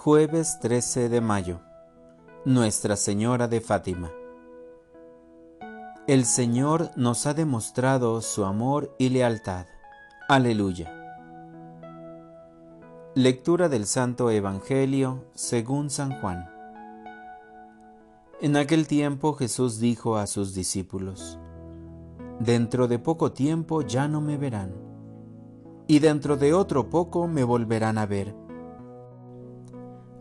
Jueves 13 de mayo. Nuestra Señora de Fátima. El Señor nos ha demostrado su amor y lealtad. Aleluya. Lectura del Santo Evangelio según San Juan. En aquel tiempo Jesús dijo a sus discípulos, Dentro de poco tiempo ya no me verán, y dentro de otro poco me volverán a ver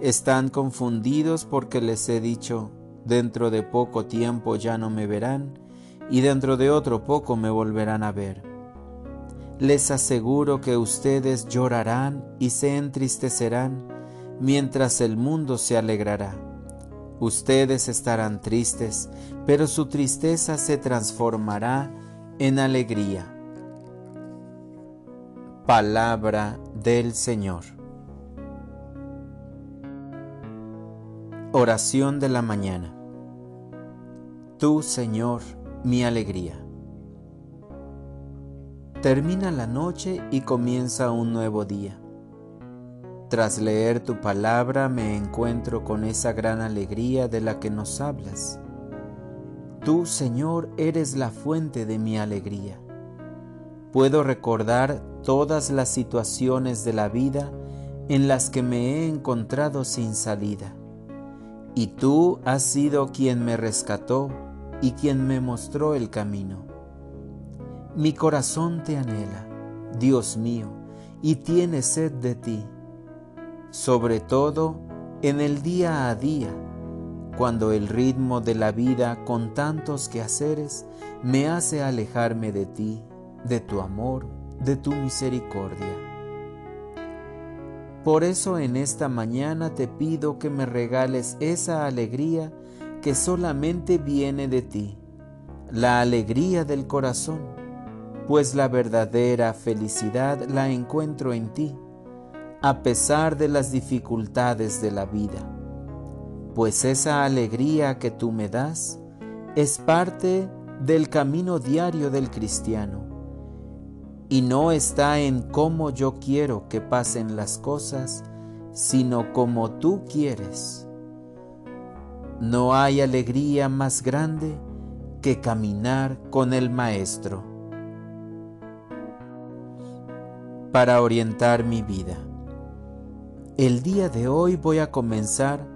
están confundidos porque les he dicho, dentro de poco tiempo ya no me verán, y dentro de otro poco me volverán a ver. Les aseguro que ustedes llorarán y se entristecerán, mientras el mundo se alegrará. Ustedes estarán tristes, pero su tristeza se transformará en alegría. Palabra del Señor. Oración de la mañana. Tú, Señor, mi alegría. Termina la noche y comienza un nuevo día. Tras leer tu palabra me encuentro con esa gran alegría de la que nos hablas. Tú, Señor, eres la fuente de mi alegría. Puedo recordar todas las situaciones de la vida en las que me he encontrado sin salida y tú has sido quien me rescató y quien me mostró el camino. Mi corazón te anhela, Dios mío, y tiene sed de ti, sobre todo en el día a día, cuando el ritmo de la vida con tantos quehaceres me hace alejarme de ti, de tu amor, de tu misericordia. Por eso en esta mañana te pido que me regales esa alegría que solamente viene de ti, la alegría del corazón, pues la verdadera felicidad la encuentro en ti, a pesar de las dificultades de la vida, pues esa alegría que tú me das es parte del camino diario del cristiano y no está en cómo yo quiero que pasen las cosas, sino como tú quieres. No hay alegría más grande que caminar con el Maestro. Para orientar mi vida. El día de hoy voy a comenzar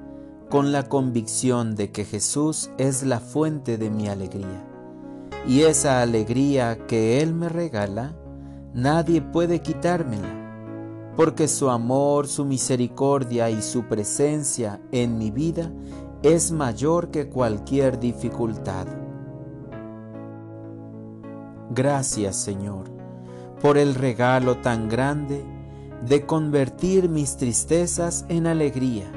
con la convicción de que Jesús es la fuente de mi alegría. Y esa alegría que Él me regala nadie puede quitármela, porque su amor, su misericordia y su presencia en mi vida es mayor que cualquier dificultad. Gracias Señor por el regalo tan grande de convertir mis tristezas en alegría,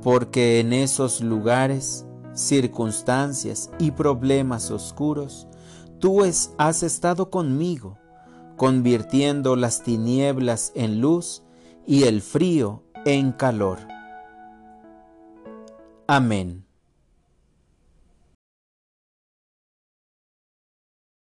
porque en esos lugares, circunstancias y problemas oscuros, tú has estado conmigo convirtiendo las tinieblas en luz y el frío en calor. Amén.